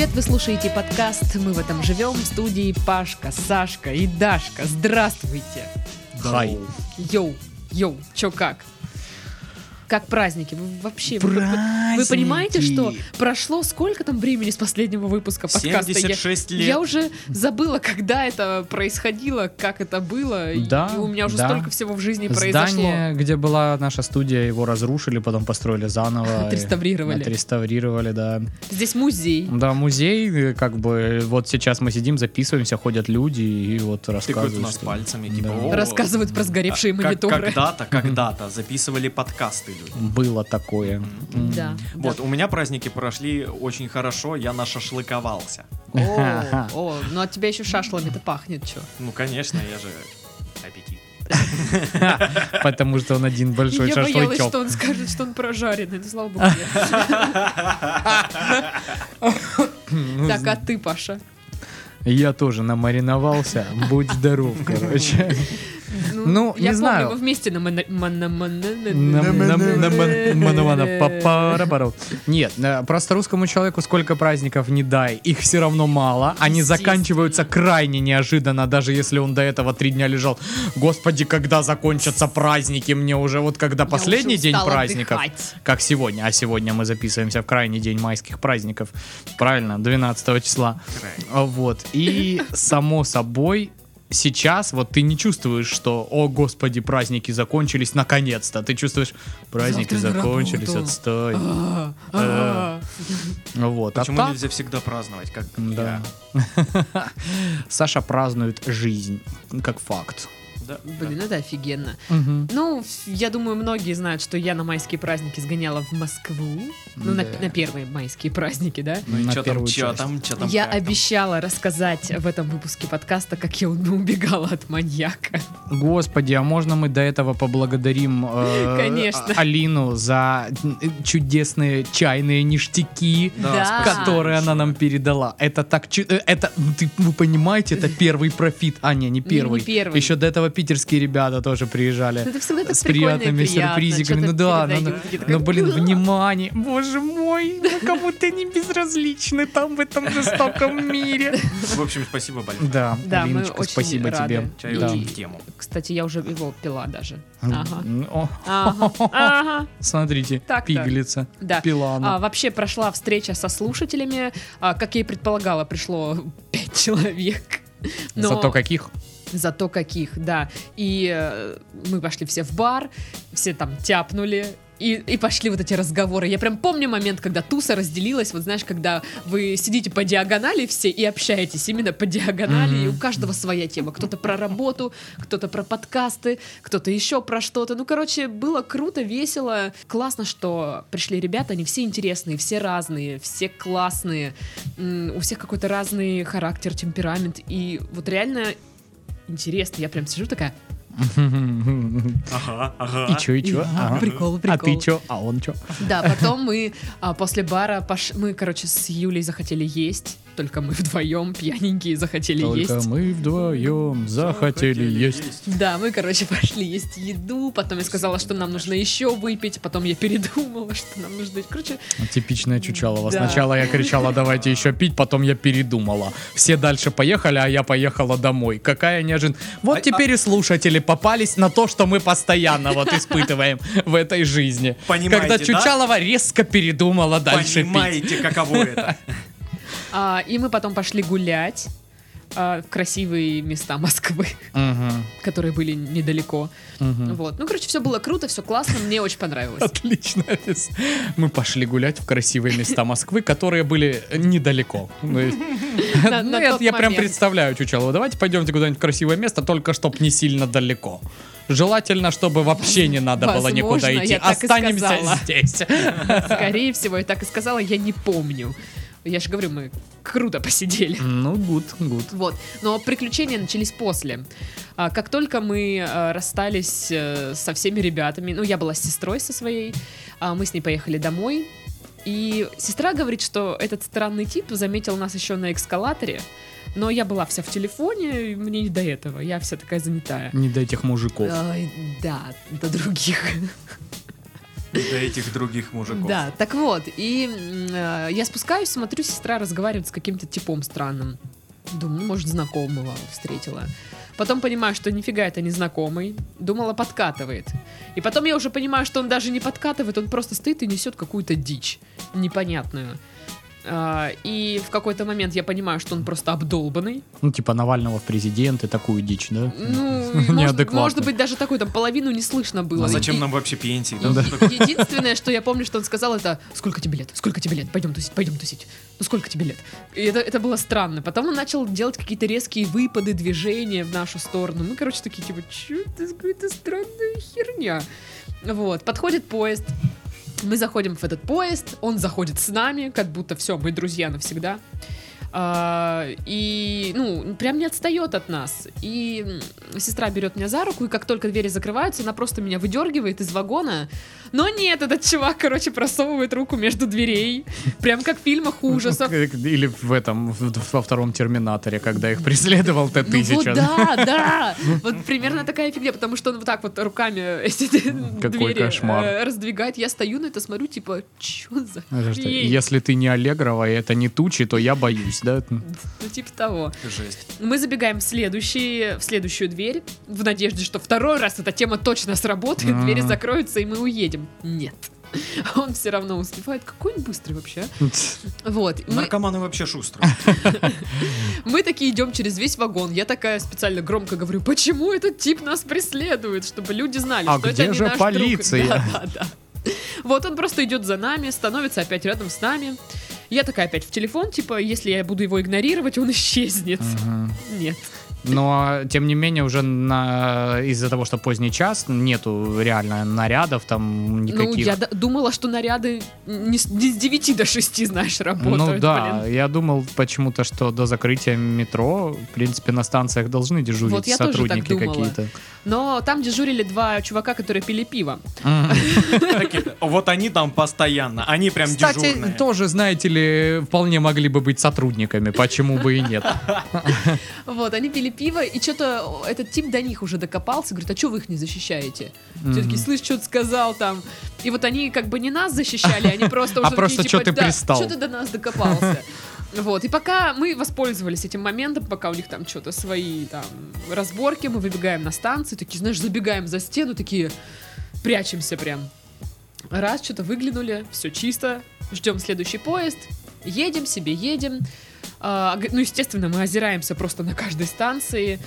Привет, вы слушаете подкаст «Мы в этом живем» в студии Пашка, Сашка и Дашка. Здравствуйте! Хай. Йоу, йоу, чё как? Как праздники? Вы вообще... вы- вы- Вы, Праздники. понимаете, что прошло сколько там времени с последнего выпуска подкаста? Я- 76 лет. Я уже забыла, когда это происходило, как это было. и- Да, и у меня уже да. столько всего в жизни произошло. Здание, где была наша студия, его разрушили, потом построили заново. Отреставрировали. Отреставрировали, да. Здесь музей. Да, музей, как бы, вот сейчас мы сидим, записываемся, ходят люди и вот рассказывают. нас пальцами, Да. типа, «О, Рассказывают про сгоревшие а, как- мониторы. Когда-то, когда-то записывали подкасты. Было такое. Да. Вот, у меня праздники прошли очень хорошо, я нашашлыковался. О, о, ну от тебя еще шашлами-то пахнет, что? Ну, конечно, я же аппетит. Потому что он один большой Я боялась, шашлычок. что он скажет, что он прожаренный. Ну, слава богу. Ну, Так, а ты, Паша? Я тоже намариновался. Будь здоров, короче. Ну, я не знаю. мы вместе на Нам-нам-нам-нам-нам-нам-нам-папара-пару. Нет, э, просто русскому человеку сколько праздников не дай, их все равно мало. Они заканчиваются крайне неожиданно, даже если он до этого три дня лежал. Господи, когда закончатся праздники? Мне уже вот когда последний день праздников, как сегодня, а сегодня мы записываемся в крайний день майских праздников, правильно, 12 числа. Вот. И само собой, сейчас вот ты не чувствуешь, что, о господи, праздники закончились наконец-то. Ты чувствуешь, праздники Завтра закончились, отстой. А, Э, а. Вот. А Почему нельзя всегда праздновать, как Да. я? Саша празднует жизнь, как факт. Да, Блин, это офигенно. Ну, ф- я думаю, многие знают, что я на майские праздники сгоняла в Москву. Ну, на, Да. на первые майские праздники, да? Ну и На что там, что там, что там? Я как там? обещала рассказать в этом выпуске подкаста, как я убегала от маньяка. Господи, а можно мы до этого поблагодарим э, Конечно. Алину за чудесные чайные ништяки, Да, Да. которые она нам передала. Это так э, это ты, вы понимаете, это первый профит. А не, не первый. не первый. Еще до этого питерские ребята тоже приезжали. Это всегда так с приятными приятно, сюрпризиками. Ну да, ну, передают, ну, ну, блин, внимание. Боже мой, ну кому ты не безразличны там в этом жестоком мире. В общем, спасибо большое. Да, Да, мы Алиночка, очень спасибо рады. тебе. Чай Да. тему. Кстати, я уже его пила даже. Ага. О, Ага. Ага. Смотрите, пигалица. Да. Пила А, она. вообще прошла встреча со слушателями. А, как я и предполагала, пришло пять человек. Но- Зато каких? Зато каких, да. И э, мы пошли все в бар, все там тяпнули. И, и пошли вот эти разговоры. Я прям помню момент, когда туса разделилась. Вот знаешь, когда вы сидите по диагонали все и общаетесь именно по диагонали. Мгм. И у каждого своя тема. Кто-то про работу, кто-то про подкасты, кто-то еще про что-то. Ну, короче, было круто, весело. Классно, что пришли ребята. Они все интересные, все разные, все классные. У всех какой-то разный характер, темперамент. И вот реально интересно. Я прям сижу такая, Ага, ага. И чё, и чё? Ага, Ага. прикол, А прикол. ты чё? А он чё? Да, потом мы а, после бара пош... мы, короче, с Юлей захотели есть. Только мы вдвоем пьяненькие захотели Только есть. мы вдвоем захотели есть. Да, мы, короче, пошли есть еду. Потом я сказала, что нам нужно еще выпить. Потом я передумала, что нам нужно... Короче, Типичная Чучалова. Да. Сначала я кричала, давайте еще пить, потом я передумала. Все дальше поехали, а я поехала домой. Какая неожиданность. Вот А- теперь и слушатели попались на то, что мы постоянно вот испытываем в этой жизни. Понимаете, Когда да? Чучалова резко передумала дальше пить. Понимаете, каково это? а, и мы потом пошли гулять а, в красивые места Москвы, Мгм, которые были недалеко. мгм. Вот. Ну, короче, все было круто, все классно, мне очень понравилось. Отлично. Мы пошли гулять в красивые места Москвы, которые были недалеко. Ну, на я прям представляю Чучалову. Давайте пойдемте куда-нибудь в красивое место, только чтоб не сильно далеко. Желательно, чтобы вообще не надо было Возможно, никуда идти. Останемся здесь. Скорее всего, я так и сказала, я не помню. Я же говорю, мы круто посидели. Ну, гуд, гуд. Вот. Но приключения начались после. А, Как только мы э, расстались э, со всеми ребятами, ну, я была с сестрой со своей, а, мы с ней поехали домой. И сестра говорит, что этот странный тип заметил нас еще на эскалаторе, но я была вся в телефоне, мне не до этого, я вся такая занятая. Не до этих мужиков. Ай, да, до других. До этих других мужиков. Да, так вот, и э, я спускаюсь, смотрю, сестра разговаривает с каким-то типом странным. Думаю, ну, может, знакомого встретила. Потом понимаю, что нифига это не знакомый. Думала, подкатывает. И потом я уже понимаю, что он даже не подкатывает, он просто стоит и несет какую-то дичь непонятную. А, и в какой-то момент я понимаю, что он просто обдолбанный. Ну, типа Навального в президенты, такую дичь, да? Ну, может, может быть, даже такой, там, половину не слышно было. А зачем нам вообще пенсии? Да? Единственное, что я помню, что он сказал, это «Сколько тебе лет? Сколько тебе лет? Пойдем тусить, пойдем тусить. Ну, сколько тебе лет?» И это, это было странно. Потом он начал делать какие-то резкие выпады, движения в нашу сторону. Мы, короче, такие, типа, что это какая-то странная херня. Вот, подходит поезд, мы заходим в этот поезд, он заходит с нами, как будто все, мы друзья навсегда. А, и, ну, прям не отстает от нас. И сестра берет меня за руку, и как только двери закрываются, она просто меня выдергивает из вагона. Но нет, этот чувак, короче, просовывает руку между дверей. Прям как в фильмах ужасов. Или в этом, во втором Терминаторе, когда их преследовал Т-1000. Ну вот да, да. Вот примерно такая фигня, потому что он вот так вот руками эти двери кошмар. Э, раздвигает. Я стою на это, смотрю, типа, что за Если ты не Аллегрова, и это не тучи, то я боюсь, да? Ну, типа того. Жесть. Мы забегаем в, следующий, в следующую дверь, в надежде, что второй раз эта тема точно сработает, двери закроются, и мы уедем едем. Нет. Он все равно успевает. Какой он быстрый вообще. А? Вот. Мы... Наркоманы вообще шустрые. Мы такие идем через весь вагон. Я такая специально громко говорю, почему этот тип нас преследует, чтобы люди знали, а что где это же не наш полиция? друг. Да, да, да. Вот он просто идет за нами, становится опять рядом с нами. Я такая опять в телефон, типа, если я буду его игнорировать, он исчезнет. Угу. Нет. Но, тем не менее, уже на... из-за того, что поздний час, нету реально нарядов там никаких. Ну, я д- думала, что наряды не с, не с 9 до 6, знаешь, работают. Ну да, блин. я думал почему-то, что до закрытия метро, в принципе, на станциях должны дежурить вот сотрудники какие-то. Но там дежурили два чувака, которые пили пиво. Вот они там постоянно, они прям дежурные. Кстати, тоже, знаете ли, вполне могли бы быть сотрудниками, почему бы и нет. Вот, они пили пиво, и что-то этот тип до них уже докопался, говорит, а что вы их не защищаете? Все таки слышь, что ты сказал там. И вот они как бы не нас защищали, они просто а уже А просто что ты пристал? Что ты до нас докопался? Вот, и пока мы воспользовались этим моментом, пока у них там что-то свои там разборки, мы выбегаем на станцию, такие, знаешь, забегаем за стену, такие, прячемся прям. Раз, что-то выглянули, все чисто, ждем следующий поезд, едем себе, едем. А, ну, естественно, мы озираемся просто на каждой станции.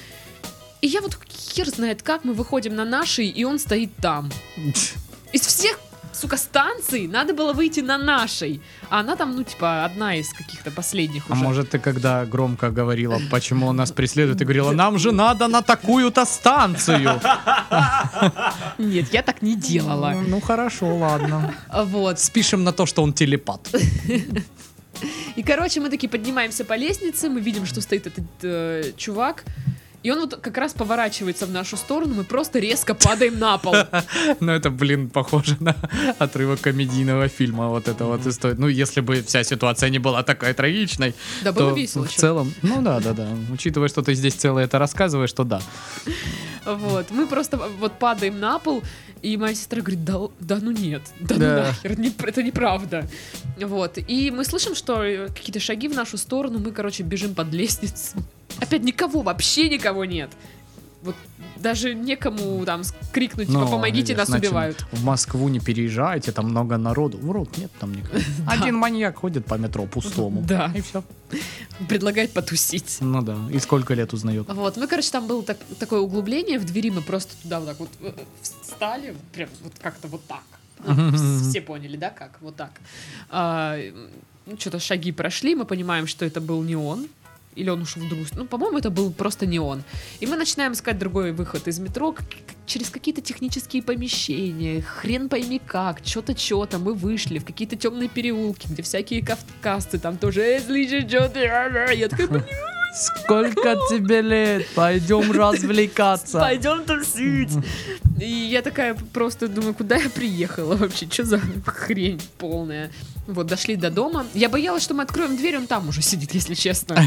И я вот хер знает как, мы выходим на нашей, и он стоит там. Из всех сука, станции надо было выйти на нашей. А она там, ну, типа, одна из каких-то последних а уже. А может, ты когда громко говорила, почему он нас преследует, ты говорила, нам же надо на такую-то станцию. Нет, я так не делала. Ну, хорошо, ладно. Вот. Спишем на то, что он телепат. И, короче, мы такие поднимаемся по лестнице, мы видим, что стоит этот э, чувак, и он вот как раз поворачивается в нашу сторону, мы просто резко падаем на пол. Ну, это, блин, похоже на отрывок комедийного фильма. Вот это вот история. Ну, если бы вся ситуация не была такой трагичной. Да, было весело. В целом, ну да, да, да. Учитывая, что ты здесь целое это рассказываешь, то да. Вот. Мы просто вот падаем на пол, и моя сестра говорит, да, да ну нет, да, да. ну нахер, не, это неправда. Вот. И мы слышим, что какие-то шаги в нашу сторону, мы, короче, бежим под лестницу. Опять никого, вообще никого нет. Вот даже некому там крикнуть, типа, помогите, нас значит, убивают. В Москву не переезжайте, там много народу. Урод, нет там никого. Один маньяк ходит по метро пустому. Да. И все. Предлагает потусить. Ну да. И сколько лет узнает. Вот. Мы, короче, там было так, такое углубление в двери, мы просто туда вот так вот э, встали, прям вот как-то вот так. Все поняли, да, как? Вот так. А, ну, что-то шаги прошли, мы понимаем, что это был не он, или он ушел в другую Ну, по-моему, это был просто не он. И мы начинаем искать другой выход из метро через какие-то технические помещения, хрен пойми как, что-то, что-то. Мы вышли в какие-то темные переулки, где всякие кавказцы там тоже, эй, слышишь, что ты? Я такая, Сколько тебе лет? Пойдем развлекаться. Пойдем тусить. И я такая просто думаю, куда я приехала вообще? Что за хрень полная? Вот, дошли до дома. Я боялась, что мы откроем дверь, он там уже сидит, если честно.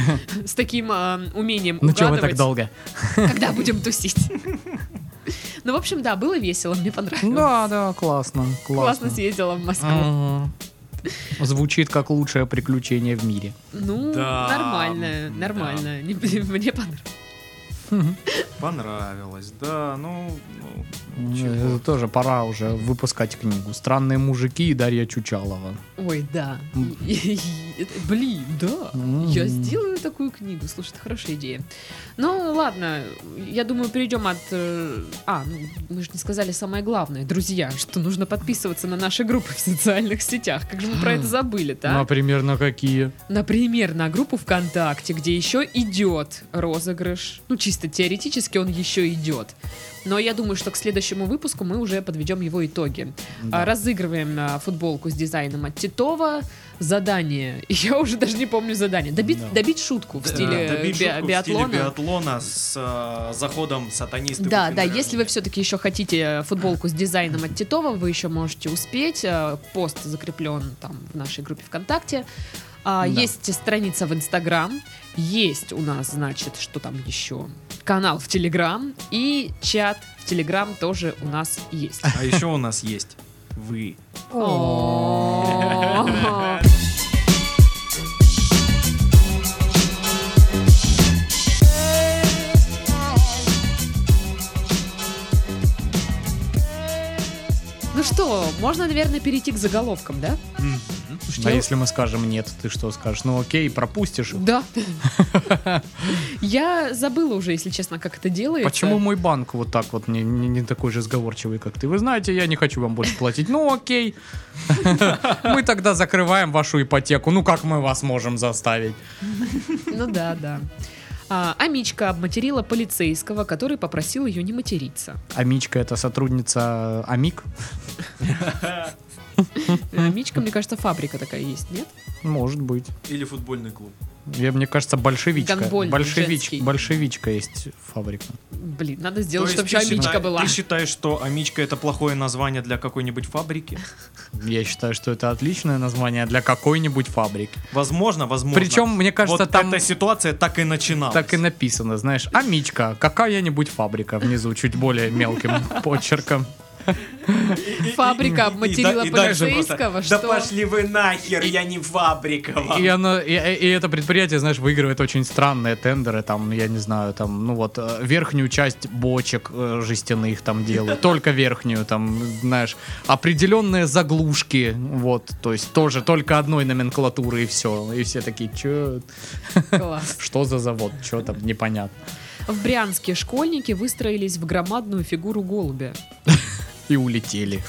С таким э, умением Ну что вы так долго? Когда будем тусить? Ну, в общем, да, было весело, мне понравилось. Да, да, классно. Классно съездила в Москву. Звучит как лучшее приключение в мире. Ну, Да, нормально, да. нормально. Не- Мне понравилось. Понравилось, да, ну... ну, Это чего. тоже пора уже выпускать книгу. Странные мужики и Дарья Чучалова. Ой, да. Блин, да. Я сделаю такую книгу. Слушай, это хорошая идея. Ну, ладно. Я думаю, перейдем от... э, А, ну, мы же не сказали самое главное. Друзья, что нужно подписываться на наши группы в социальных сетях. Как же мы про это забыли-то? Например, на какие? Например, на группу ВКонтакте, где еще идет розыгрыш. Ну, чисто теоретически он еще идет. Но я думаю, что к следующему выпуску мы уже подведем его итоги. Да. А, Разыгрываем а, футболку с дизайном от Титова. Задание. Я уже даже не помню задание. Добить, Да. добить шутку в Да, стиле добить би- шутку в биатлона. стиле биатлона с э, заходом сатанисты. Да, да, если вы все-таки еще хотите футболку с дизайном от Титова, вы еще можете успеть. Э, Пост закреплен там в нашей группе ВКонтакте. А, Да. Есть страница в Инстаграм, есть у нас, значит, что там еще? Канал в Телеграм и чат в Телеграм тоже у нас есть. А еще у нас есть вы. Ну что, можно, наверное, перейти к заголовкам, да? А если мы скажем нет, ты что скажешь? Ну окей, пропустишь их. Да. Я забыла уже, если честно, как это делается. Почему мой банк вот так вот не, не, не такой же сговорчивый, как ты? Вы знаете, я не хочу вам больше платить. Ну окей. Мы тогда закрываем вашу ипотеку. Ну как мы вас можем заставить? Ну да, да. А, Амичка обматерила полицейского, который попросил ее не материться. Амичка это сотрудница Амик? Амичка, мне кажется, фабрика такая есть, нет? Может быть. Или футбольный клуб. Я, мне кажется, большевичка. Гандбольный, Большевич, большевичка есть фабрика. Блин, надо сделать, То чтобы еще Амичка считай- была. Ты считаешь, что Амичка это плохое название для какой-нибудь фабрики? Я считаю, что это отличное название для какой-нибудь фабрики. Возможно, возможно. Причем, мне кажется, вот там эта ситуация так и начиналась. так и написано, знаешь, Амичка, какая-нибудь фабрика внизу, чуть более мелким почерком. Фабрика обматерила просто, что... Да пошли вы нахер, я не фабрика вам. И, оно, и, и это предприятие, знаешь, выигрывает очень странные тендеры, там, я не знаю, там, ну вот, э, верхнюю часть бочек э, жестяных там делают, только верхнюю, там, знаешь, определенные заглушки, вот, то есть тоже только одной номенклатуры и все, и все такие, чё, Класс. что за завод, что там, непонятно. В Брянске школьники выстроились в громадную фигуру голубя. И улетели.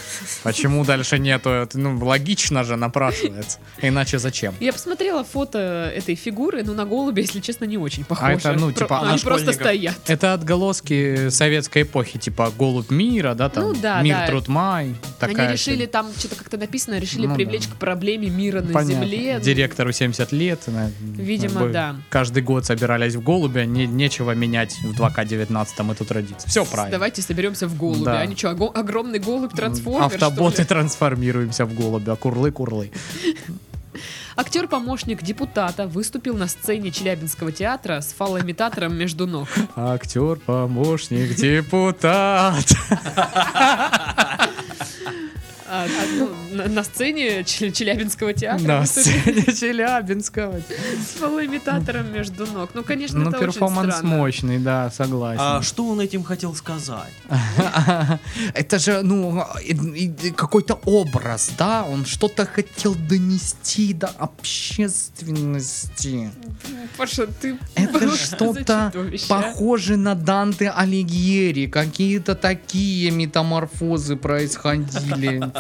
Почему дальше нету? Это, ну, логично же напрашивается. Иначе зачем? Я посмотрела фото этой фигуры, но на голубя, если честно, не очень похоже. это, ну, Про- типа, Они на просто стоят. Это отголоски советской эпохи, типа голубь мира, да, там Ну да, мир, да. труд, май. Такая Они решили, там что-то как-то написано, решили Ну привлечь да. к проблеме мира на Понятно. Земле. Ну, Директору 70 лет. на- Видимо, да. Каждый год собирались в голубя, не, нечего менять в 2К19 эту традицию. Все правильно. Давайте соберемся в голубя. Да. Они что, ого- огромный голубь трансформер, Автоботы трансформируемся в голубя, курлы-курлы. Актер-помощник депутата выступил на сцене Челябинского театра с фалоимитатором между ног. Актер, помощник, депутат. А, а, ну, на, на сцене Чел- Челябинского театра На сцене Челябинского. с фалоимитатором между ног. Ну, конечно, Ну, это очень перформанс странно. мощный, да, согласен. А что он этим хотел сказать? Это же, ну, какой-то образ, да? Он что-то хотел донести до общественности. Паша, ты Это что-то а? похоже на Данте Алигьери. Какие-то такие метаморфозы происходили.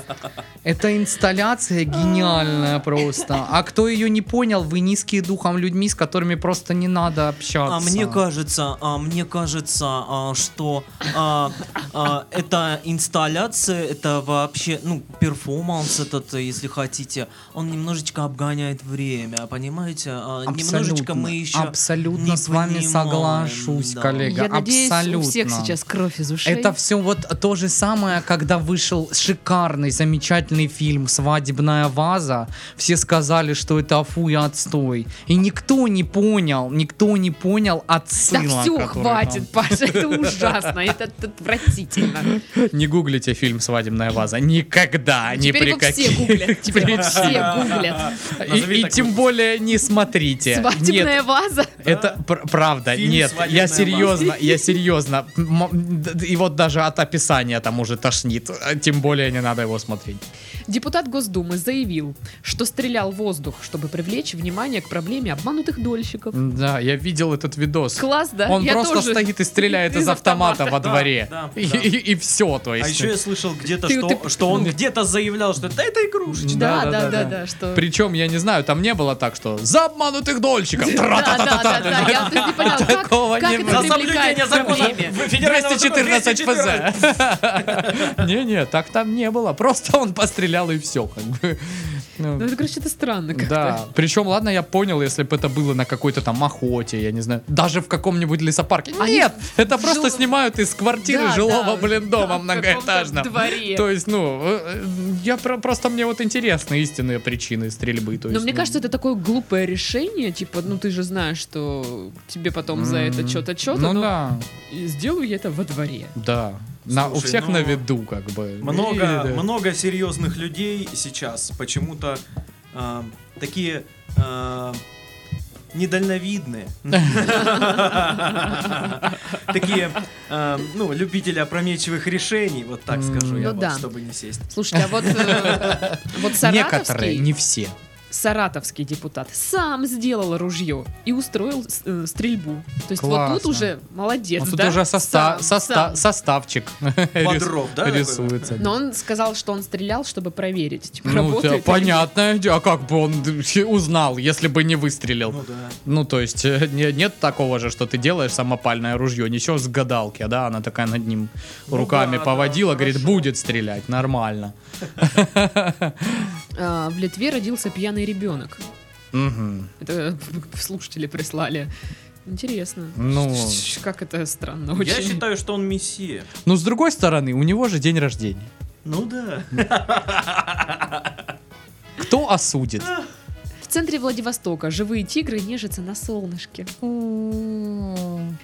Это инсталляция гениальная просто. А кто ее не понял, вы низкие духом людьми, с которыми просто не надо общаться. А мне кажется, а мне кажется, а, что а, а, эта инсталляция, это вообще, ну, перформанс этот, если хотите, он немножечко обгоняет время, понимаете? А, немножечко мы еще абсолютно не с вами понимаем, соглашусь, да. коллега. Я надеюсь, абсолютно. у всех сейчас кровь из ушей. Это все вот то же самое, когда вышел шикарный, замечательный отличный фильм «Свадебная ваза». Все сказали, что это афу и отстой. И никто не понял, никто не понял отсыла. Да все, хватит, Паша, это ужасно, это отвратительно. там. Не гуглите фильм «Свадебная ваза». Никогда, ни при каких гуглят, теперь все гуглят. И, тем более не смотрите. Свадебная ваза. Это пр- правда, нет, «Свадебная я серьезно, я серьезно. И вот даже от описания там уже тошнит, тем более не надо его смотреть. Депутат Госдумы заявил, что стрелял в воздух, чтобы привлечь внимание к проблеме обманутых дольщиков. Да, я видел этот видос. Класс, да? Он Я просто тоже. стоит и стреляет из, Из автомата, автомата. во Да, дворе. да, и, да. и- и все, то есть. А еще я слышал где-то, Ты- что, ты- что он где-то заявлял, что это, это игрушечка. Да, Да, да, да, да, да. да, что... Причем, я не знаю, там не было так, что за обманутых дольщиков. Да, да, да, да, я не поняла, как, Такого как не это было. За соблюдение привлекает к закона проблеме. федерального закона 214 214. ФЗ. Не-не, так там не было. Просто он пострелял и все, как бы. Ну, это, короче, это странно как-то. Да, причем, ладно, я понял, если бы это было на какой-то там охоте, я не знаю, даже в каком-нибудь лесопарке. Они Нет, это просто жил- снимают из квартиры Да, жилого, да, блин, да, дома в многоэтажного. дворе. То есть, ну, э, э, я про- просто мне вот интересны истинные причины стрельбы. То Но есть, мне ну, кажется, это такое глупое решение, типа, ну ты же знаешь, что тебе потом за это что-то, что-то, Ну но да, и сделаю я это во дворе. да. На, у Слушай, всех ну, на виду, как бы. Много, И, да. много серьезных людей сейчас почему-то а, такие а, недальновидные. Такие, а, ну, любители опрометчивых решений, вот так скажу я Ну чтобы не сесть. Слушайте, а вот, э, Некоторые, не все. Саратовский депутат сам сделал ружье и устроил э, стрельбу. То есть вот Классно. тут уже молодец, Ну, тут да? уже соста- Сам, соста- сам. составчик Бодров, да, такой? рисуется. Но он сказал, что он стрелял, чтобы проверить, типа, Ну, работает да, понятно. А как бы он узнал, если бы не выстрелил? Ну да. Ну, то есть, э, не- нет такого же, что ты делаешь самопальное ружье, несешь с гадалки, а да, она такая над ним Ну руками да, поводила, да, говорит, хорошо. будет стрелять, нормально. А, в Литве родился пьяный ребенок. Мгм. Это слушатели прислали. Интересно. Ну. Как это странно очень. Я считаю, что он мессия. Но с другой стороны, у него же день рождения. Ну да. Кто осудит? В центре Владивостока живые тигры нежатся на солнышке.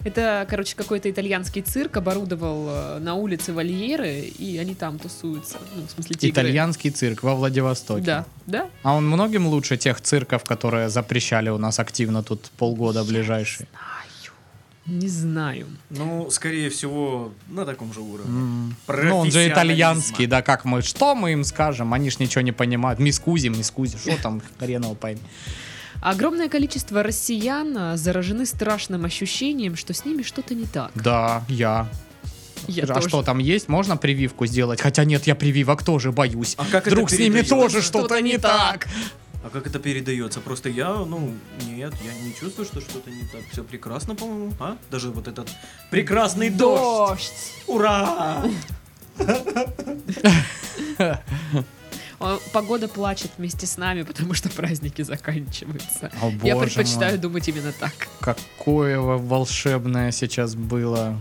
Это, короче, какой-то итальянский цирк оборудовал э, на улице вольеры, и они там тусуются. Ну, в смысле, тигры. Итальянский цирк во Владивостоке. Да, да. А он многим лучше тех цирков, которые запрещали у нас активно тут полгода ближайшие. Не знаю. Ну, скорее всего, на таком же уровне. М. Ну, он же итальянский, да, как мы, что мы им скажем, они ж ничего не понимают. Мискузи, мискузи, что там, хрен его пойми. Огромное количество россиян заражены страшным ощущением, что с ними что-то не так. Да, я. Я а тоже. что там есть? Можно прививку сделать? Хотя нет, я прививок тоже боюсь. А как Вдруг это с ними тоже что-то не так. А как это передается? Просто я, ну, нет, я не чувствую, что что-то не так. Все прекрасно, по-моему. А? Даже вот этот прекрасный дождь. Ура! А, Погода плачет вместе с нами, потому что праздники заканчиваются. О, Я предпочитаю мой. думать именно так. Какое во- волшебное сейчас было.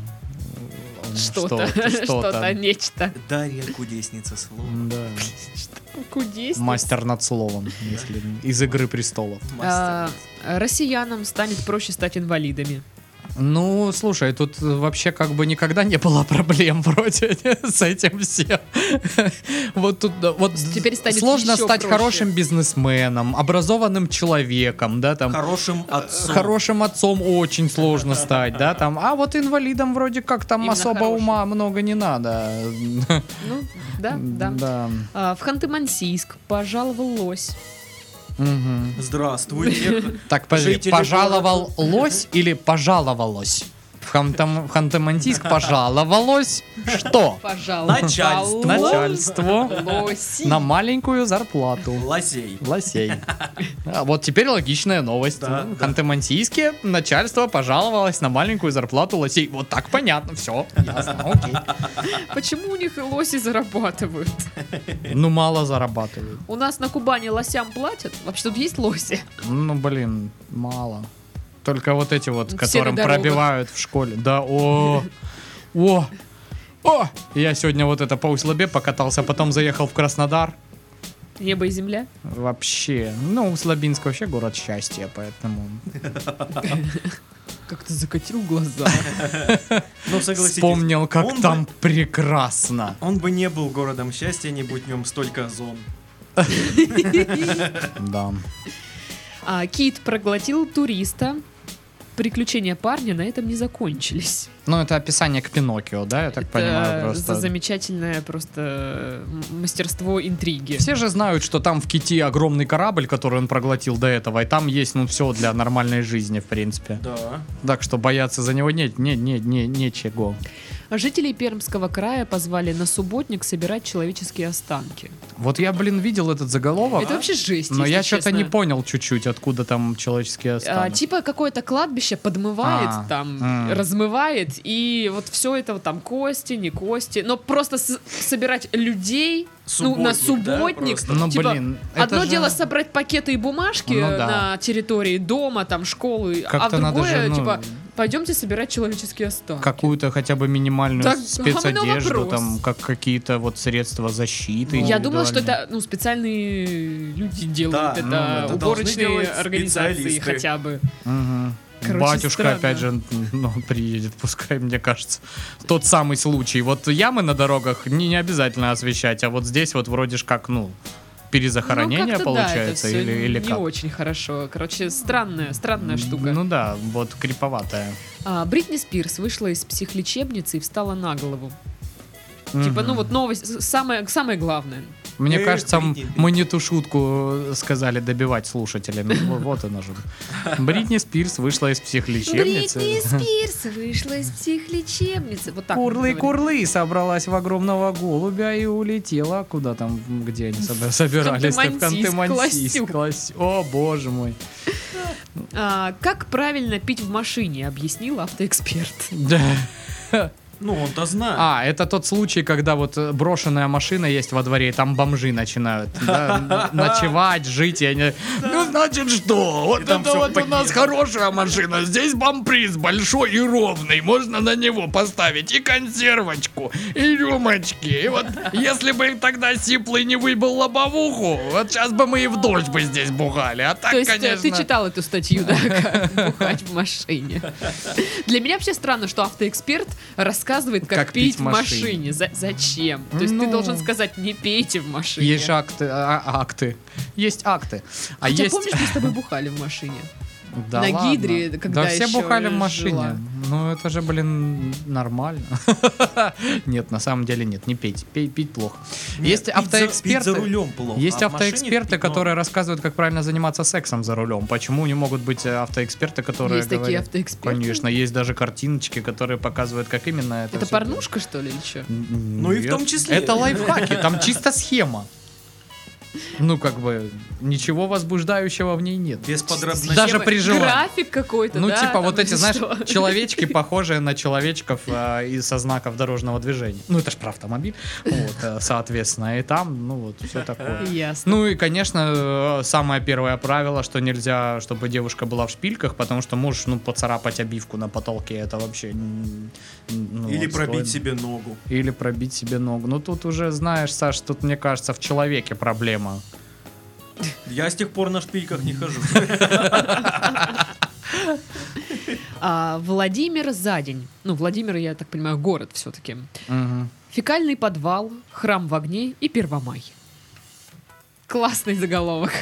Что-то, что-то. что-то, нечто. Дарья кудесница слова. Да. Кудесница. Мастер над словом, если из Игры престолов. А, россиянам станет проще стать инвалидами. Ну, слушай, тут вообще как бы никогда не было проблем вроде с этим всем. Вот тут вот Теперь станет сложно стать проще. хорошим бизнесменом, образованным человеком, да, там Хорошим отцом. хорошим отцом очень сложно стать, да, там, а вот инвалидам вроде как там Именно особо хорошим. ума много не надо. Ну, да, да. Да. А, в Ханты-Мансийск пожаловал лось. Здравствуйте. Так, подожди, Жители пожаловал лось или пожаловалось? В в Ханты-Мансийск пожаловалось что? Начальство. Начальство лоси. на маленькую зарплату. Лосей. Лосей. А вот теперь логичная новость. Да, В да. Ханты-Мансийске начальство пожаловалось на маленькую зарплату лосей. Вот так понятно, все, ясно, окей. Почему у них лоси зарабатывают? Ну, мало зарабатывают. У нас на Кубани лосям платят? Вообще тут есть лоси? Ну, блин, мало. Только вот эти вот, Все которым пробивают в школе. Да, о, о, о! Я сегодня вот это по Услабе покатался, потом заехал в Краснодар. Небо и земля? Вообще. Ну, Слабинск вообще город счастья, поэтому... Как ты закатил глаза. Ну, согласитесь. Вспомнил, как там прекрасно. Он бы не был городом счастья, не будь в нем столько зон. Да. А, Кит проглотил туриста. Приключения парня на этом не закончились. Ну, это описание к Пиноккио, да, я так Это понимаю, просто. замечательное просто мастерство интриги. Все же знают, что там в Кити огромный корабль, который он проглотил до этого, и там есть, ну, все для нормальной жизни, в принципе. Да. Так что бояться за него нет, нет, нет, нет, нечего. Жителей Пермского края позвали на субботник собирать человеческие останки. Вот я, блин, видел этот заголовок, Это вообще жесть, но я что-то не понял чуть-чуть, откуда там человеческие А, останки. типа какое-то кладбище подмывает, А, там, м. размывает, и вот все это вот там кости, не кости, но просто с- собирать людей ну, на Субботник, да, субботник. Ну, типа, блин, одно же- дело собрать пакеты и бумажки Ну да. на территории дома, там, школы, а другое, же, ну, типа, пойдемте собирать человеческие останки. Какую-то хотя бы минимальную Так, спецодежду, вопрос. там, как какие-то вот средства защиты. Я думала, что это ну, специальные люди делают, Да, это ну, это уборочные организации хотя бы. Мгм. Короче, Батюшка, странно. опять же, ну, приедет, пускай, мне кажется. Тот самый случай. Вот ямы на дорогах не, не обязательно освещать, а вот здесь вот вроде ж как, ну, перезахоронение ну, получается, да, это или, или не как? очень хорошо. Короче, странная, странная штука. Ну да, вот криповатая. А, Бритни Спирс вышла из психлечебницы и встала на голову. Типа, Мгм. ну вот новость, самое, самое главное. Мне Эх, кажется, Бритни, мы не ту шутку сказали добивать слушателями. Вот- Вот она же. Бритни Спирс вышла из психлечебницы. Спирс вышла из психлечебницы. Вот так. Курлы-курлы собралась в огромного голубя и улетела. Куда там, где они собирались? В. Класс- О, боже мой. А, как правильно пить в машине, объяснил автоэксперт. Да. Ну, он-то знает. А, это тот случай, когда вот э, брошенная машина есть во дворе, и там бомжи начинают да, ночевать, жить, и они... Ну, значит, что? Вот это вот у нас хорошая машина, здесь бамприз большой и ровный, можно на него поставить и консервочку, и рюмочки. И вот если бы тогда Сиплый не выбил лобовуху, вот сейчас бы мы и в дождь бы здесь бухали. А так, То есть э, конечно... ты читал эту статью, да, как бухать в машине. Для меня вообще странно, что автоэксперт рассказывает, как, пить в машине. За- зачем? То есть ты Ну. должен сказать, не пейте в машине. Есть же акты, а- а- акты. Есть акты. А Хотя есть... помнишь, мы с тобой бухали в машине? Да На ладно. Гидре, когда Да все еще бухали в машине. жила. Ну это же, блин, нормально. Нет, на самом деле нет, не пейте. Пей, пить плохо. Нет, Есть пить за- автоэксперты. пить за рулем плохо, Есть а автоэксперты, пить, которые рассказывают, как правильно заниматься сексом за рулем. Почему не могут быть э, автоэксперты, которые Есть такие говорят- автоэксперты? Конечно, есть даже картиночки, которые показывают, как именно это. Это порнушка, что ли, или что? Ну и в том числе. Это лайфхаки, там чисто схема. Ну, как бы, ничего возбуждающего в ней нет. Без подробностей. Даже при желании. График какой-то, Ну, да, типа вот эти, знаешь, что? человечки, похожие на человечков э, и со знаков дорожного движения. Ну, это ж про автомобиль. Вот, э, соответственно, и там, ну, вот, все такое. Ясно. Ну и, конечно, э, самое первое правило, что нельзя, чтобы девушка была в шпильках, потому что можешь, ну, поцарапать обивку на потолке. Это вообще... ну, Или отстойно. пробить себе ногу. Или пробить себе ногу. Ну, тут уже, знаешь, Саш, тут, мне кажется, в человеке проблема. Я с тех пор на шпильках не хожу. А, Владимир за день. Ну, Владимир, я так понимаю, город все-таки. Фекальный подвал, храм в огне и Первомай. Классный заголовок.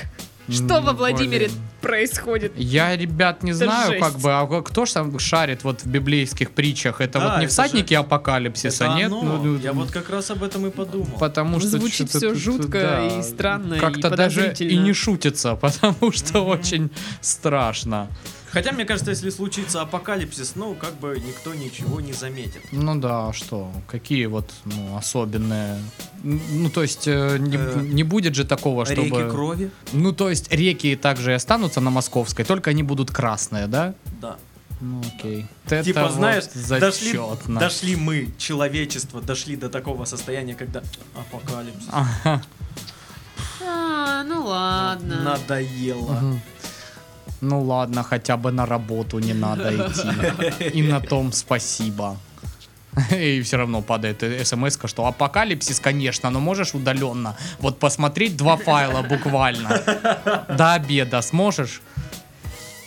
Что во Владимире происходит? Я, ребят, не знаю, как бы, а кто ж там шарит вот в библейских притчах? Это вот не всадники же- апокалипсиса, нет? Ну, ну, Я вот как раз об этом и подумал. Потому что Звучит тут, жутко и странно, и Как-то даже и не шутится, потому что очень страшно. Хотя, мне кажется, если случится апокалипсис, ну, как бы никто ничего не заметит. Ну да, а что? Какие вот ну, особенные... Ну, то есть, э, не, Э, не будет же такого, чтобы... Реки крови? Ну, то есть, реки также и останутся на Московской, только они будут красные, да? Да. Ну, окей. Это типа, вот знаешь, дошли, зачетно. дошли мы, человечество, дошли до такого состояния, когда апокалипсис. Ага. А, ну ладно. Надоело. Мгм. Ну ладно, хотя бы на работу не надо идти. И на том спасибо. И все равно падает смс что апокалипсис, конечно, но можешь удаленно. Вот посмотреть два файла буквально. До обеда сможешь?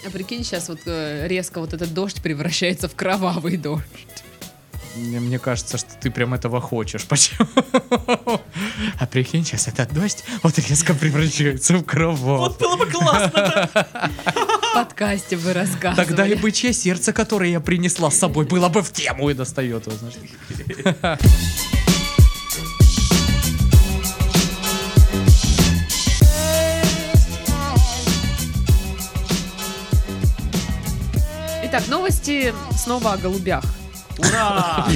А прикинь, сейчас вот э, резко вот этот дождь превращается в кровавый дождь. Мне, мне кажется, что ты прям этого хочешь. Почему? А прикинь, сейчас этот дождь вот резко превращается в кровавый. Вот было бы классно, В подкасте бы рассказывали. Тогда и бычье сердце, которое я принесла с собой, было бы в тему и достает его, знаешь. Итак, новости снова о голубях. Ура!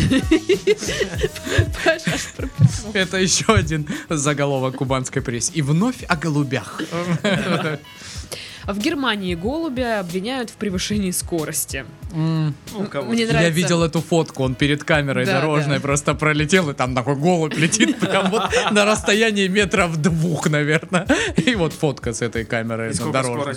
Это еще один заголовок кубанской прессы. И вновь о голубях. В Германии голубя обвиняют в превышении скорости. Ну, кого? Мне Я нравится. видел эту фотку, он перед камерой Да, дорожной да. просто пролетел, и там такой голубь летит прям вот на расстоянии метров двух, наверное. И вот фотка с этой камерой на сколько дорожной.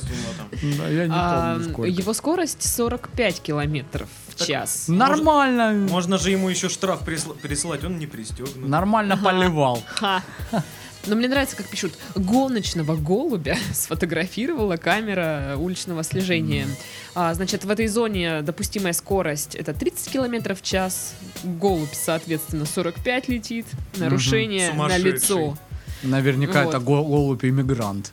Да, я не А, помню сколько. его скорость 45 километров в час. Нормально, Можно же ему еще штраф присла- присылать, он не пристегнут. нормально поливал. Ха. Но мне нравится, как пишут, гоночного голубя сфотографировала камера уличного слежения. А, значит, в этой зоне допустимая скорость это 30 километров в час. Голубь, соответственно, 45 летит. Нарушение на Сумасшедший. лицо. Наверняка Вот. это го- голубь-иммигрант.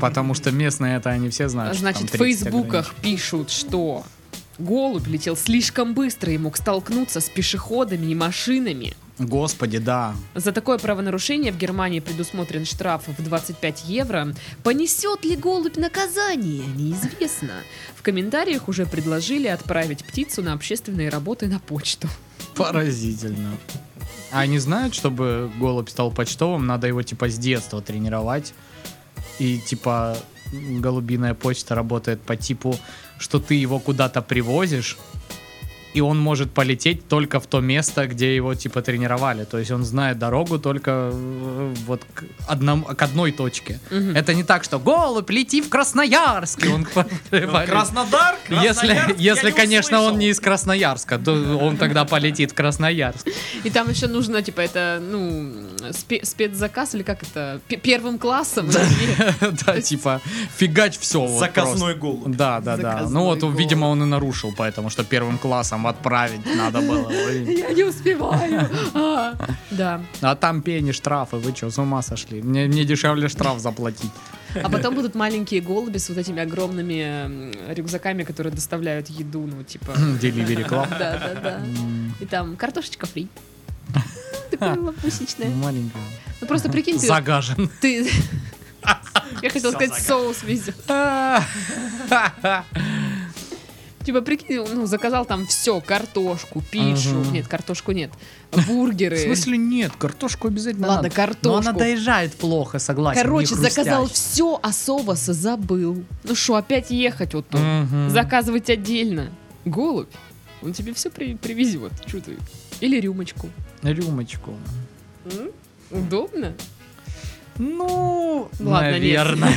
Потому что местные это они все знают. Значит, в 30 фейсбуках пишут, что голубь летел слишком быстро и мог столкнуться с пешеходами и машинами. Господи, да. За такое правонарушение в Германии предусмотрен штраф в 25 евро. Понесет ли голубь наказание, неизвестно. В комментариях уже предложили отправить птицу на общественные работы на почту. Поразительно. А они знают, чтобы голубь стал почтовым, надо его типа с детства тренировать. И типа голубиная почта работает по типу, что ты его куда-то привозишь, и он может полететь только в то место, где его типа тренировали. То есть он знает дорогу только э, вот к, одном, к одной точке. Это не так, что голубь, лети в Красноярск. и он. Краснодар? Если, если Я не конечно, он не из Красноярска, то он тогда полетит в Красноярск. И там еще нужно, типа, это, ну, спе- спецзаказ или как это, П- первым классом? Да, типа, фигать все. Заказной голубь. Да, да, да. Ну вот, голубь. видимо, он и нарушил, поэтому что первым классом отправить надо было. Я не успеваю. А, Да. А там пени, штрафы, вы что, с ума сошли? Мне, мне дешевле штраф заплатить. А потом будут маленькие голуби с вот этими огромными рюкзаками, которые доставляют еду, ну, типа... Delivery Club. Да, да, да. И там картошечка фри. Такая лапусечная. Маленькая. Ну просто прикинь, ты... Загажен. ты- Я хотела сказать, соус везет. Типа, прикинь, ну, заказал там все, картошку, пишу. Мгм. Нет, картошку нет. Бургеры. В смысле нет, картошку обязательно Ладно, надо. картошку. Но она доезжает плохо, согласен. Короче, не заказал все, а соуса забыл. Ну что, опять ехать вот тут? Мгм. Заказывать отдельно. Голубь, он тебе все привезет. Чё ты? Или рюмочку. Рюмочку. М? Удобно? Ну, Ладно, нет. наверное.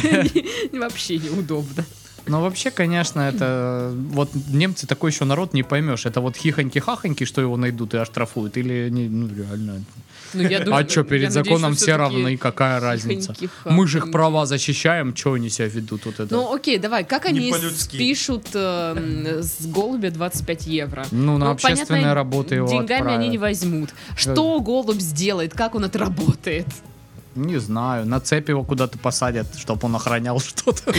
Вообще неудобно. Но вообще, конечно, это... Вот немцы такой еще народ не поймешь. Это вот хихоньки-хахоньки, что его найдут и оштрафуют. Или, не, ну, реально. Ну, я думаю, а что, перед надеюсь, законом что все равны, какая разница? Мы же их права защищаем, что они себя ведут вот это? Ну окей, давай, как они по-людски. пишут э, с голубя 25 евро? Ну, на Ну, общественные понятно, работы его Деньгами они не отправят. возьмут. Что голубь сделает? Как он отработает? Не знаю, на цепь его куда-то посадят, чтобы он охранял что-то.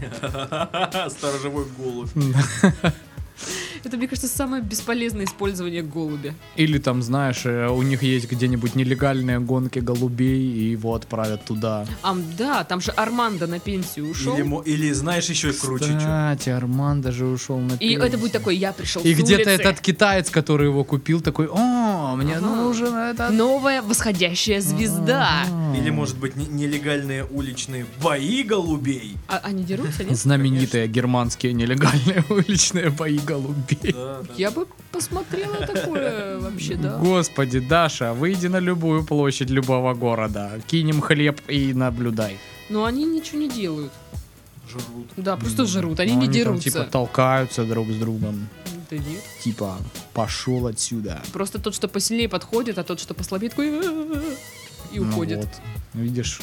Сторожевой голубь. Это, мне кажется, самое бесполезное использование голубя. Или там, знаешь, э, у них есть где-нибудь нелегальные гонки голубей, и его отправят туда. А, да, там же Армандо на пенсию ушел. Или, или знаешь еще и круче. Кстати, Арман даже ушел на И пенсию. это будет такой, я пришел И с где-то улицы. этот китаец, который его купил, такой, о, мне Ага. нужен этот... Новая восходящая звезда. Ага. Или, может быть, не- нелегальные уличные бои голубей. А они дерутся, нет? Знаменитые германские нелегальные уличные бои голубей. Да, да. Я бы посмотрела такое вообще, да. Господи, Даша, выйди на любую площадь любого города, кинем хлеб и наблюдай. Но они ничего не делают. Жрут. Да, просто жрут, они Ну, не там, дерутся. типа толкаются друг с другом. Да нет. Типа, пошел отсюда. Просто тот, что посильнее подходит, а тот, что послабее, такой и Ну уходит. вот, видишь.